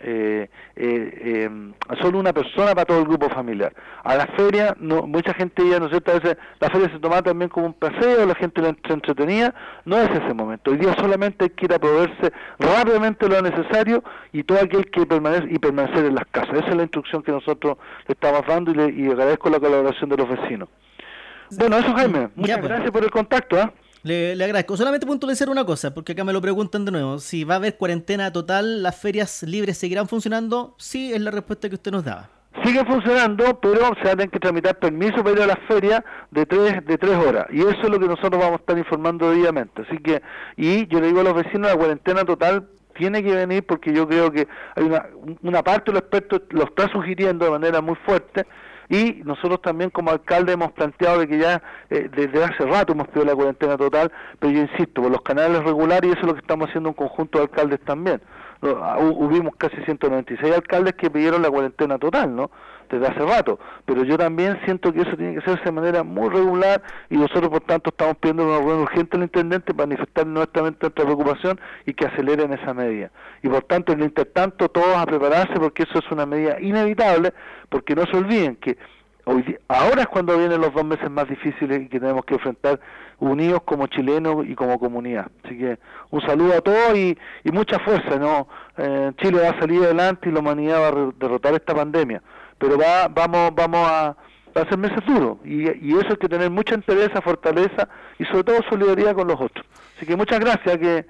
eh, eh, em, solo una persona para todo el grupo familiar. A la feria, no, mucha gente ya, ¿no es cierto? A veces la feria se toma también como un paseo, la gente se entretenía, no es ese momento. Hoy día solamente hay que ir a proveerse rápidamente lo necesario y todo aquel que permanece y permanecer en las casas. Esa es la instrucción que nosotros le estamos dando y, le, y agradezco la colaboración de los vecinos. Bueno, eso Jaime, muchas pues. gracias por el contacto. ¿Ah? Le, agradezco. Solamente puntualizar una cosa, porque acá me lo preguntan de nuevo. Si va a haber cuarentena total, ¿las ferias libres seguirán funcionando? Sí, es la respuesta que usted nos daba. Sigue funcionando, pero se tener que tramitar permiso para ir a las ferias de tres, de tres horas. Y eso es lo que nosotros vamos a estar informando debidamente. Así que, y yo le digo a los vecinos, la cuarentena total tiene que venir porque yo creo que hay una, una parte de los expertos lo está sugiriendo de manera muy fuerte y nosotros también como alcalde hemos planteado de que ya eh, desde hace rato hemos pedido la cuarentena total, pero yo insisto, por los canales regulares y eso es lo que estamos haciendo un conjunto de alcaldes también. Ah, hubimos casi 196 alcaldes que pidieron la cuarentena total, ¿no? Desde hace rato. Pero yo también siento que eso tiene que hacerse de manera muy regular y nosotros, por tanto, estamos pidiendo una reunión urgente al intendente para manifestar nuevamente nuestra preocupación y que aceleren esa medida. Y por tanto, en el intertanto, todos a prepararse porque eso es una medida inevitable, porque no se olviden que Hoy, ahora es cuando vienen los dos meses más difíciles que tenemos que enfrentar unidos como chilenos y como comunidad. Así que un saludo a todos y, mucha fuerza. no eh, Chile va a salir adelante y la humanidad va a derrotar esta pandemia. Pero va, vamos, vamos a, a hacer meses duros y, y eso hay que tener mucha interés, fortaleza y sobre todo solidaridad con los otros. Así que muchas gracias. que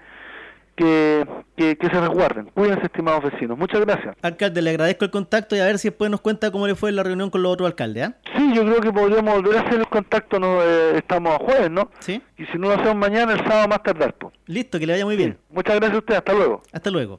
que, que, se resguarden. Cuídense, estimados vecinos. Muchas gracias. Alcalde, le agradezco el contacto y a ver si después nos cuenta cómo le fue la reunión con los otros alcaldes. ¿eh? Sí, yo creo que podríamos volver a hacer el contacto. No, eh, estamos a jueves, ¿no? Sí. Y si no lo hacemos mañana, el sábado más tarde. Listo, que le vaya muy bien. Muchas gracias a usted. Hasta luego. Hasta luego.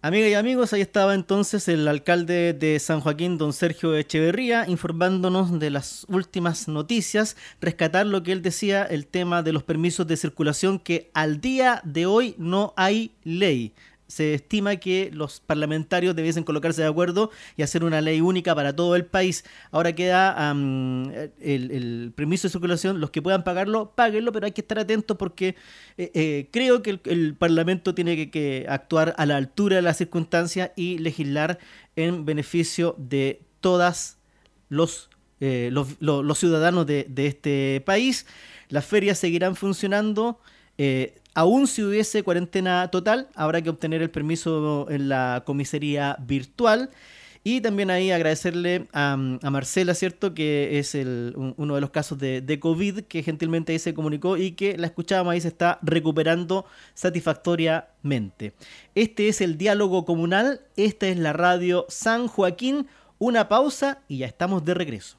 Amigas y amigos, ahí estaba entonces el alcalde de San Joaquín, don Sergio Echeverría, informándonos de las últimas noticias, rescatar lo que él decía, el tema de los permisos de circulación, que al día de hoy no hay ley. Se estima que los parlamentarios debiesen colocarse de acuerdo y hacer una ley única para todo el país. Ahora queda el, permiso de circulación, los que puedan pagarlo, páguenlo, pero hay que estar atentos porque eh, eh, creo que el, Parlamento tiene que, actuar a la altura de las circunstancias y legislar en beneficio de todas los, eh, los, ciudadanos de, de, este país. Las ferias seguirán funcionando. Aún si hubiese cuarentena total, habrá que obtener el permiso en la comisaría virtual. Y también ahí agradecerle a, Marcela, ¿cierto? Que es uno de los casos de, de, COVID que gentilmente ahí se comunicó y que la escuchábamos ahí se está recuperando satisfactoriamente. Este es el diálogo comunal, esta es la radio San Joaquín. Una pausa y ya estamos de regreso.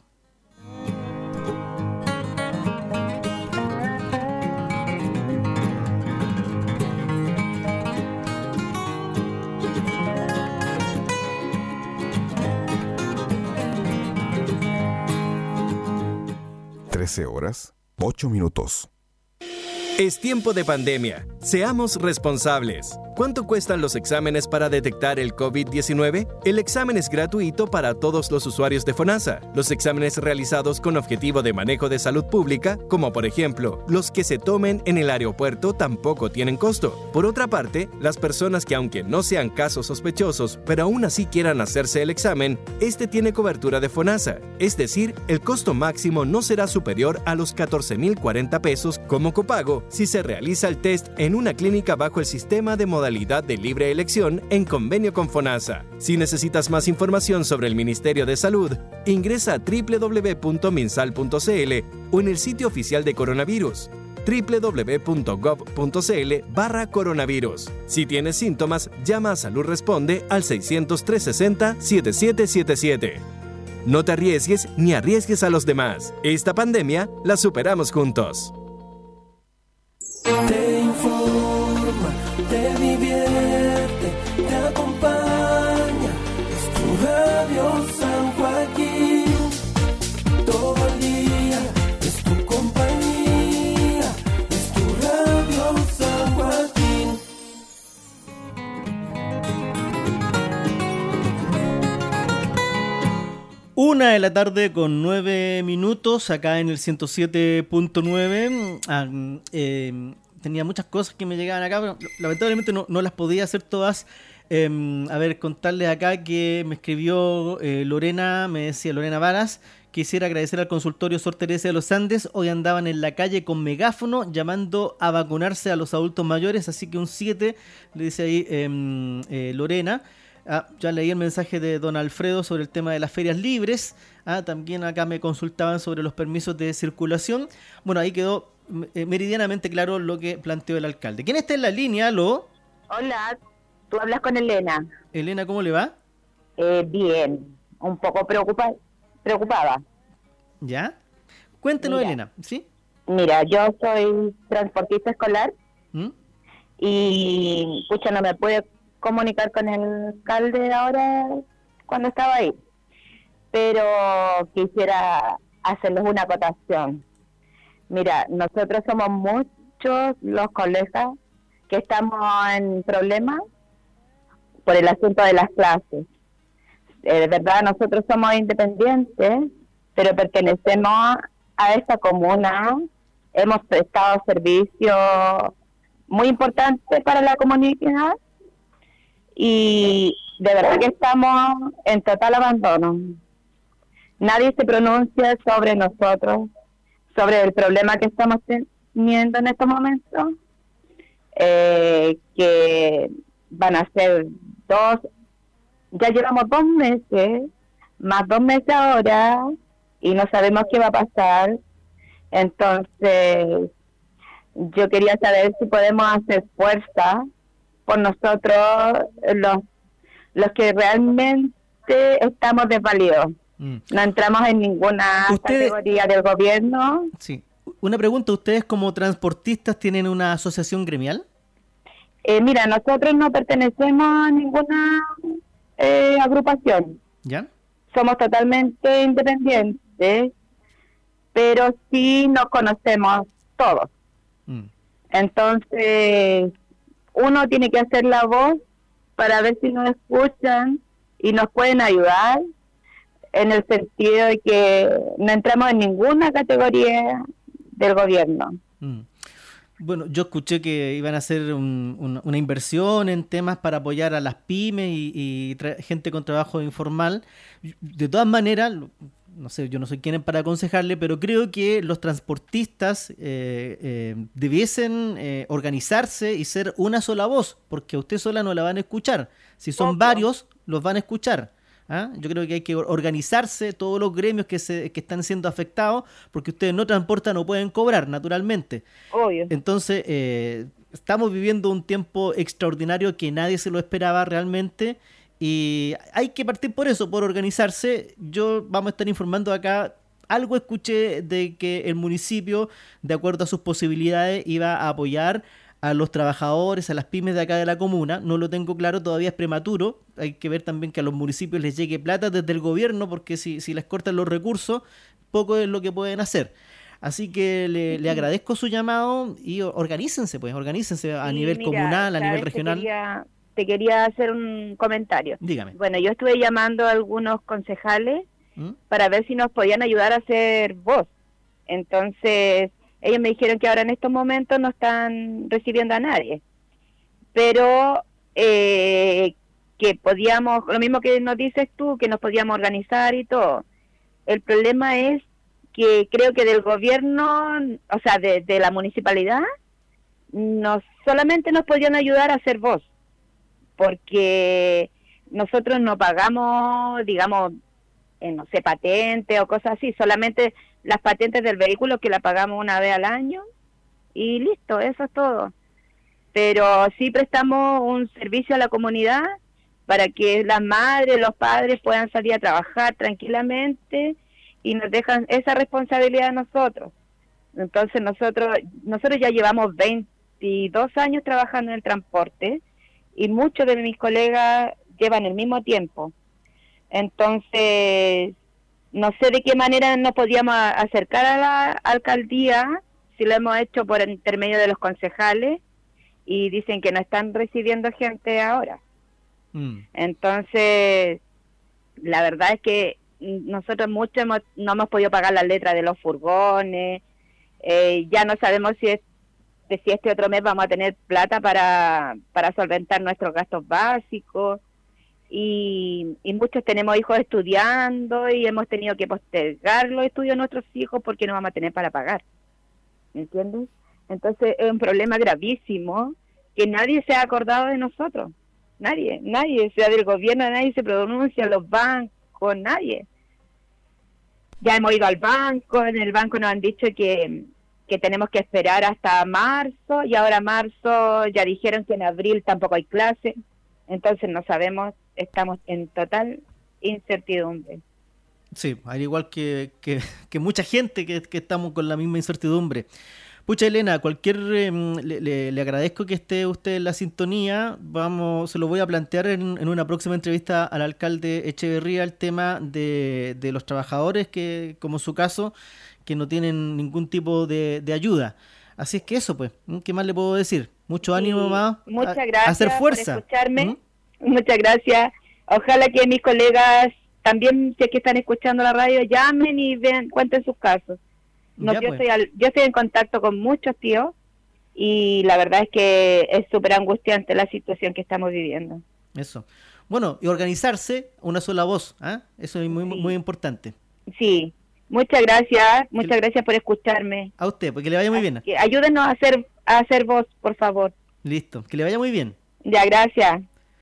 13 horas, 8 minutos. Es tiempo de pandemia. Seamos responsables. ¿Cuánto cuestan los exámenes para detectar el COVID-19? El examen es gratuito para todos los usuarios de FONASA. Los exámenes realizados con objetivo de manejo de salud pública, como por ejemplo los que se tomen en el aeropuerto, tampoco tienen costo. Por otra parte, las personas que aunque no sean casos sospechosos, pero aún así quieran hacerse el examen, este tiene cobertura de FONASA. Es decir, el costo máximo no será superior a los 14.040 pesos como copago si se realiza el test en una clínica bajo el sistema de modalidad de libre elección en convenio con FONASA. Si necesitas más información sobre el Ministerio de Salud, ingresa a www.minsal.cl o en el sitio oficial de coronavirus www.gov.cl barra coronavirus. Si tienes síntomas, llama a Salud Responde al 600-360-7777. No te arriesgues ni arriesgues a los demás. Esta pandemia la superamos juntos. Una de la tarde con nueve minutos acá en el 107.9. Ah, eh, tenía muchas cosas que me llegaban acá, pero lamentablemente no, las podía hacer todas. Em, a ver, contarles acá que me escribió eh, Lorena, me decía Lorena Varas, quisiera agradecer al consultorio Sor Teresa de los Andes, hoy andaban en la calle con megáfono llamando a vacunarse a los adultos mayores, así que un 7, le dice ahí em, eh, Lorena. Ah, ya leí el mensaje de don Alfredo sobre el tema de las ferias libres. Ah, también acá me consultaban sobre los permisos de circulación. Bueno, ahí quedó eh, meridianamente claro lo que planteó el alcalde. ¿Quién está en la línea? ¿Lo? Hola, tú hablas con Elena. Elena, ¿cómo le va? Eh, bien, un poco preocupa preocupada. ¿Ya? Cuéntenos, Elena, ¿sí? Mira, yo soy transportista escolar ¿Mm? y, pucha, no me pude comunicar con el alcalde ahora cuando estaba ahí, pero quisiera hacerles una acotación. Mira, nosotros somos muchos los colegas que estamos en problemas por el asunto de las clases. Eh, de verdad, nosotros somos independientes, pero pertenecemos a esta comuna. Hemos prestado servicios muy importantes para la comunidad y de verdad que estamos en total abandono. Nadie se pronuncia sobre nosotros, sobre el problema que estamos teniendo en estos momentos, eh, que van a ser dos, ya llevamos dos meses, más dos meses ahora, y no sabemos qué va a pasar. Entonces, yo quería saber si podemos hacer fuerza por nosotros, los, los que realmente estamos desvalidos. Mm. No entramos en ninguna categoría del gobierno. Sí. Una pregunta, ¿ustedes como transportistas tienen una asociación gremial? Eh, mira, nosotros no pertenecemos a ninguna eh, agrupación. ¿Ya? Somos totalmente independientes, pero sí nos conocemos todos. Mm. Entonces, uno tiene que hacer la voz para ver si nos escuchan y nos pueden ayudar en el sentido de que no entramos en ninguna categoría del gobierno. Mm. Bueno, yo escuché que iban a hacer una inversión en temas para apoyar a las pymes y, gente con trabajo informal. De todas maneras, no sé, yo no soy quien para aconsejarle, pero creo que los transportistas eh, eh, debiesen eh, organizarse y ser una sola voz, porque a usted sola no la van a escuchar. Si son varios, los van a escuchar. ¿ah? Yo creo que hay que organizarse todos los gremios que, se, que están siendo afectados, porque ustedes no transportan o pueden cobrar, naturalmente. Obvio. Entonces, eh, estamos viviendo un tiempo extraordinario que nadie se lo esperaba realmente. Y hay que partir por eso, por organizarse. Yo vamos a estar informando acá algo escuché de que el municipio, de acuerdo a sus posibilidades, iba a apoyar a los trabajadores, a las pymes de acá de la comuna. No lo tengo claro, todavía es prematuro. Hay que ver también que a los municipios les llegue plata desde el gobierno, porque si, si les cortan los recursos, poco es lo que pueden hacer. Así que le, agradezco su llamado y organícense, pues, organícense a nivel comunal, a nivel regional. Te quería, hacer un comentario. Dígame. Bueno, yo estuve llamando a algunos concejales ¿Mm? para ver si nos podían ayudar a hacer voz. Entonces, ellos me dijeron que ahora en estos momentos no están recibiendo a nadie, pero eh, que podíamos, lo mismo que nos dices tú, que nos podíamos organizar y todo. El problema es que creo que del gobierno, o sea, de, la municipalidad, nos solamente nos podían ayudar a hacer voz, porque nosotros no pagamos, digamos, en, no sé, patente o cosas así, solamente las patentes del vehículo que la pagamos una vez al año y listo, eso es todo. Pero sí prestamos un servicio a la comunidad para que las madres, los padres puedan salir a trabajar tranquilamente y nos dejan esa responsabilidad a nosotros. Entonces nosotros nosotros ya llevamos 22 años trabajando en el transporte y muchos de mis colegas llevan el mismo tiempo. Entonces, no sé de qué manera nos podíamos acercar a la alcaldía, si lo hemos hecho por intermedio de los concejales, y dicen que no están recibiendo gente ahora. Mm. Entonces, la verdad es que nosotros mucho no hemos podido pagar la letra de los furgones, eh, ya no sabemos si, es, si este otro mes vamos a tener plata para, para solventar nuestros gastos básicos y, muchos tenemos hijos estudiando y hemos tenido que postergar los estudios de nuestros hijos porque no vamos a tener para pagar. ¿Me entiendes? Entonces es un problema gravísimo que nadie se ha acordado de nosotros. Nadie, nadie, sea del gobierno, nadie se pronuncia, los bancos, nadie. Ya hemos ido al banco, en el banco nos han dicho que, que tenemos que esperar hasta marzo y ahora marzo ya dijeron que en abril tampoco hay clase. Entonces no sabemos estamos en total incertidumbre. Sí, al igual que, que, mucha gente que, estamos con la misma incertidumbre. Pucha Elena, cualquier em, le, agradezco que esté usted en la sintonía. Vamos, se lo voy a plantear en, una próxima entrevista al alcalde Echeverría el tema de, de, los trabajadores que, como su caso, que no tienen ningún tipo de, ayuda. Así es que eso, pues, ¿qué más le puedo decir? Mucho ánimo, más. Muchas gracias hacer fuerza. por escucharme. ¿Mm? Muchas gracias. Ojalá que mis colegas también, si es que están escuchando la radio, llamen y vean, cuenten sus casos. No, yo, pues. estoy yo estoy en contacto con muchos tíos y la verdad es que es súper angustiante la situación que estamos viviendo. Eso. Bueno, y organizarse una sola voz, ¿ah? Eso es muy, muy importante. Sí, muchas gracias, muchas gracias por escucharme. A usted, porque le vaya muy bien. ayúdenos a hacer, a hacer voz, por favor. Listo, que le vaya muy bien. Ya, gracias.